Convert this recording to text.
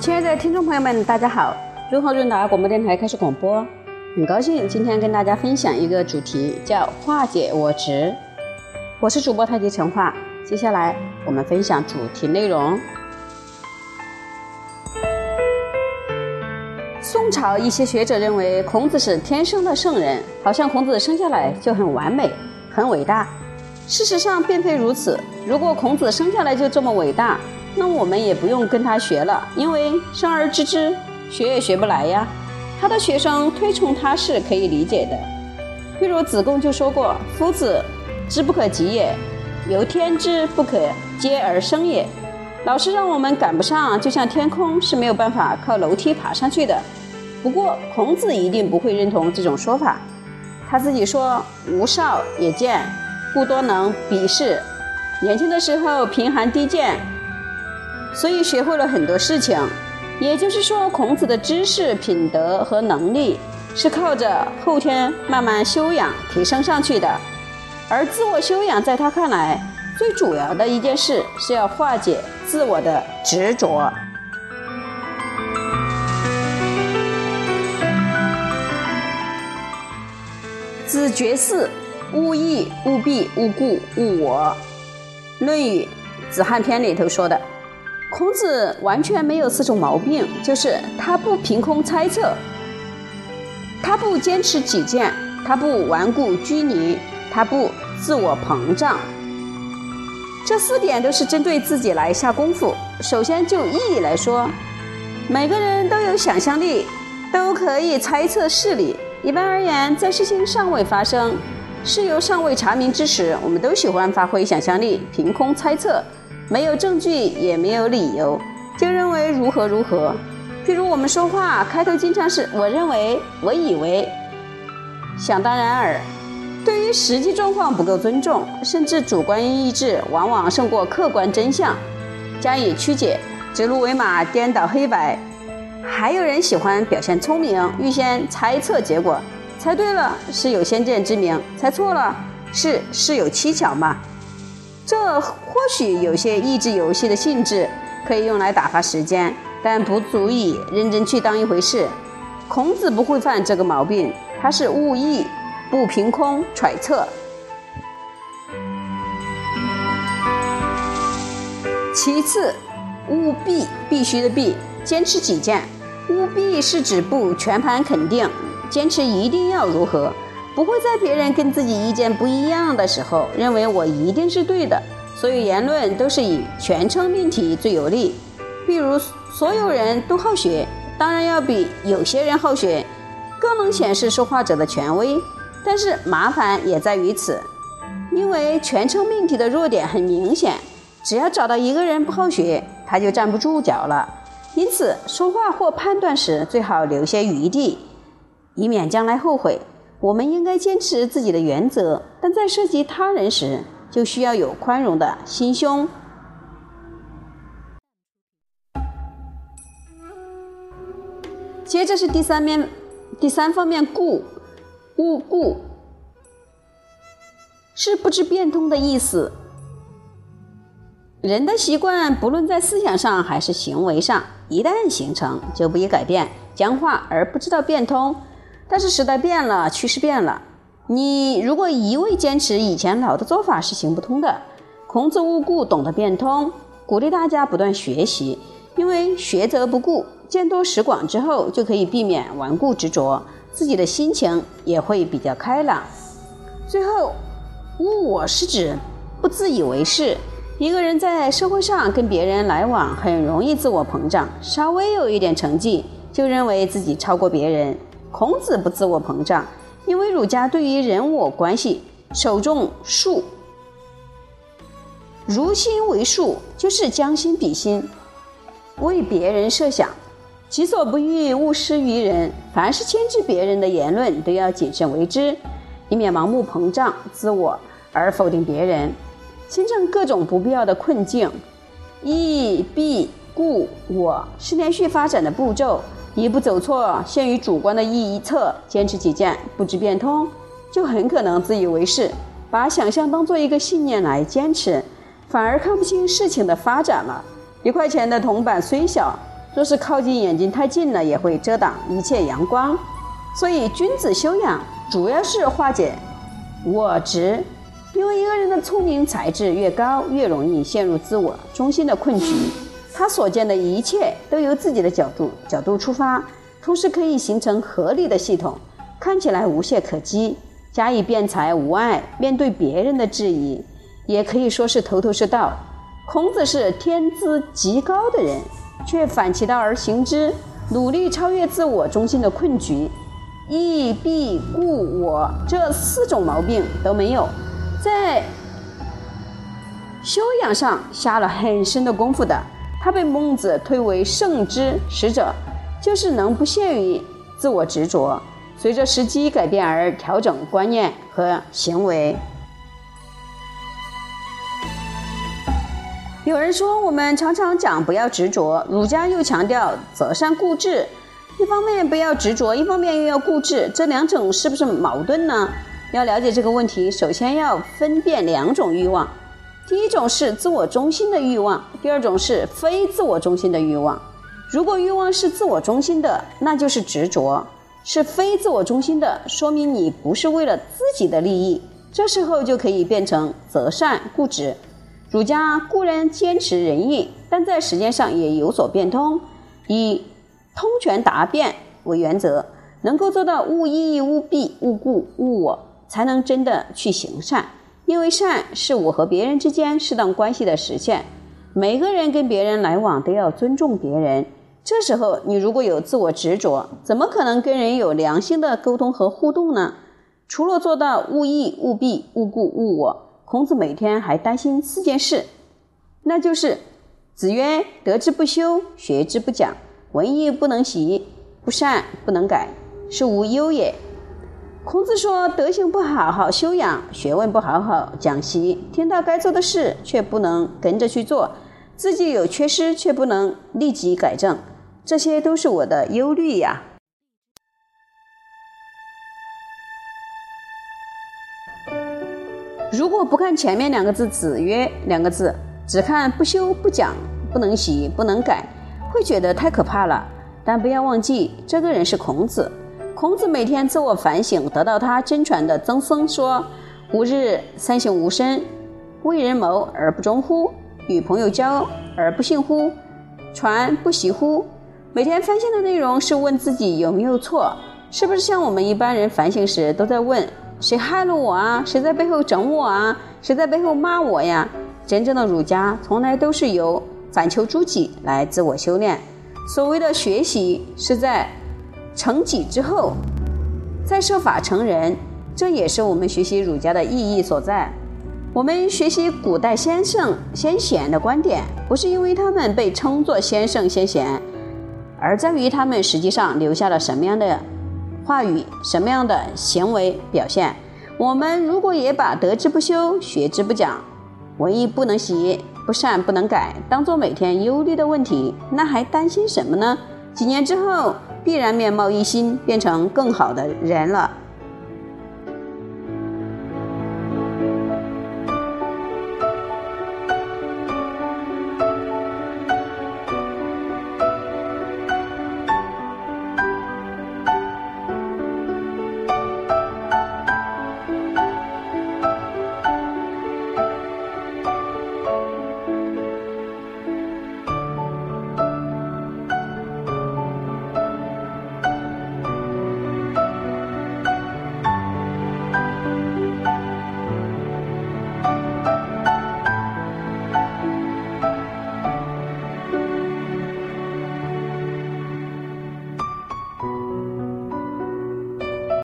亲爱的听众朋友们，大家好！润和润达广播电台开始广播，很高兴今天跟大家分享一个主题，叫化解我执。我是主播太极陈化，接下来我们分享主题内容。宋朝一些学者认为孔子是天生的圣人，好像孔子生下来就很完美、很伟大。事实上并非如此。如果孔子生下来就这么伟大，那我们也不用跟他学了，因为生而知之，学也学不来呀。他的学生推崇他是可以理解的。譬如子贡就说过：“夫子之不可及也，由天之不可接而生也。”老师让我们赶不上，就像天空是没有办法靠楼梯爬上去的。不过孔子一定不会认同这种说法。他自己说：“吾少也见，故多能鄙视。”年轻的时候贫寒低贱。所以学会了很多事情，也就是说，孔子的知识、品德和能力是靠着后天慢慢修养提升上去的。而自我修养，在他看来，最主要的一件事是要化解自我的执着。子绝嗣，勿义，勿必，勿故，勿我。《论语·子罕篇》里头说的。孔子完全没有四种毛病，就是他不凭空猜测，他不坚持己见，他不顽固拘泥，他不自我膨胀。这四点都是针对自己来下功夫。首先就意义来说，每个人都有想象力，都可以猜测事理。一般而言，在事情尚未发生、事由尚未查明之时，我们都喜欢发挥想象力，凭空猜测。没有证据，也没有理由，就认为如何如何。譬如我们说话开头经常是“我认为”“我以为”，想当然耳，对于实际状况不够尊重，甚至主观意志往往胜过客观真相，加以曲解，指鹿为马，颠倒黑白。还有人喜欢表现聪明，预先猜测结果，猜对了是有先见之明，猜错了是事有蹊跷嘛。这或许有些益智游戏的性质，可以用来打发时间，但不足以认真去当一回事。孔子不会犯这个毛病，他是悟意，不凭空揣测。其次，务必必须的必，坚持己见。务必是指不全盘肯定，坚持一定要如何。不会在别人跟自己意见不一样的时候，认为我一定是对的。所有言论都是以全称命题最有利。比如，所有人都好学，当然要比有些人好学更能显示说话者的权威。但是麻烦也在于此，因为全称命题的弱点很明显，只要找到一个人不好学，他就站不住脚了。因此，说话或判断时最好留些余地，以免将来后悔。我们应该坚持自己的原则，但在涉及他人时，就需要有宽容的心胸。接着是第三面，第三方面，故，勿故，是不知变通的意思。人的习惯，不论在思想上还是行为上，一旦形成，就不易改变。僵化而不知道变通。但是时代变了，趋势变了，你如果一味坚持以前老的做法是行不通的。孔子务故，懂得变通，鼓励大家不断学习，因为学则不固，见多识广之后，就可以避免顽固执着，自己的心情也会比较开朗。最后，物我是指不自以为是。一个人在社会上跟别人来往，很容易自我膨胀，稍微有一点成绩，就认为自己超过别人。孔子不自我膨胀，因为儒家对于人我关系首重术。如心为术，就是将心比心，为别人设想，己所不欲，勿施于人。凡是牵制别人的言论，都要谨慎为之，以免盲目膨胀自我而否定别人，形成各种不必要的困境。义必故我是连续发展的步骤。一步走错，陷于主观的意一侧，坚持己见，不知变通，就很可能自以为是，把想象当做一个信念来坚持，反而看不清事情的发展了。一块钱的铜板虽小，若是靠近眼睛太近了，也会遮挡一切阳光。所以，君子修养主要是化解我执。因为一个人的聪明才智越高，越容易陷入自我中心的困局。他所见的一切都由自己的角度角度出发，同时可以形成合理的系统，看起来无懈可击，加以辩才无碍。面对别人的质疑，也可以说是头头是道。孔子是天资极高的人，却反其道而行之，努力超越自我中心的困局，义必故我这四种毛病都没有。在修养上下了很深的功夫的，他被孟子推为圣之使者，就是能不限于自我执着，随着时机改变而调整观念和行为。有人说，我们常常讲不要执着，儒家又强调择善固执，一方面不要执着，一方面又要固执，这两种是不是矛盾呢？要了解这个问题，首先要分辨两种欲望，第一种是自我中心的欲望，第二种是非自我中心的欲望。如果欲望是自我中心的，那就是执着；是非自我中心的，说明你不是为了自己的利益。这时候就可以变成择善固执。儒家固然坚持仁义，但在实践上也有所变通，以通权达变为原则，能够做到勿义、勿弊、勿故、勿我。才能真的去行善，因为善是我和别人之间适当关系的实现。每个人跟别人来往都要尊重别人。这时候，你如果有自我执着，怎么可能跟人有良性的沟通和互动呢？除了做到勿意、勿必、勿故、勿我，孔子每天还担心四件事，那就是：子曰：“得之不修，学之不讲，文艺不能习，不善不能改，是无忧也。”孔子说：“德行不好好修养，学问不好好讲习，听到该做的事却不能跟着去做，自己有缺失却不能立即改正，这些都是我的忧虑呀。”如果不看前面两个字“子曰”两个字，只看不修不讲、不能习不能改，会觉得太可怕了。但不要忘记，这个人是孔子。孔子每天自我反省，得到他真传的曾孙说：“吾日三省吾身：为人谋而不忠乎？与朋友交而不信乎？传不习乎？”每天反省的内容是问自己有没有错，是不是像我们一般人反省时都在问：谁害了我啊？谁在背后整我啊？谁在背后骂我呀？真正的儒家从来都是由反求诸己来自我修炼。所谓的学习，是在。成己之后，再设法成人，这也是我们学习儒家的意义所在。我们学习古代先圣先贤的观点，不是因为他们被称作先圣先贤，而在于他们实际上留下了什么样的话语、什么样的行为表现。我们如果也把得之不修、学之不讲、文艺不能习、不善不能改，当做每天忧虑的问题，那还担心什么呢？几年之后。必然面貌一新，变成更好的人了。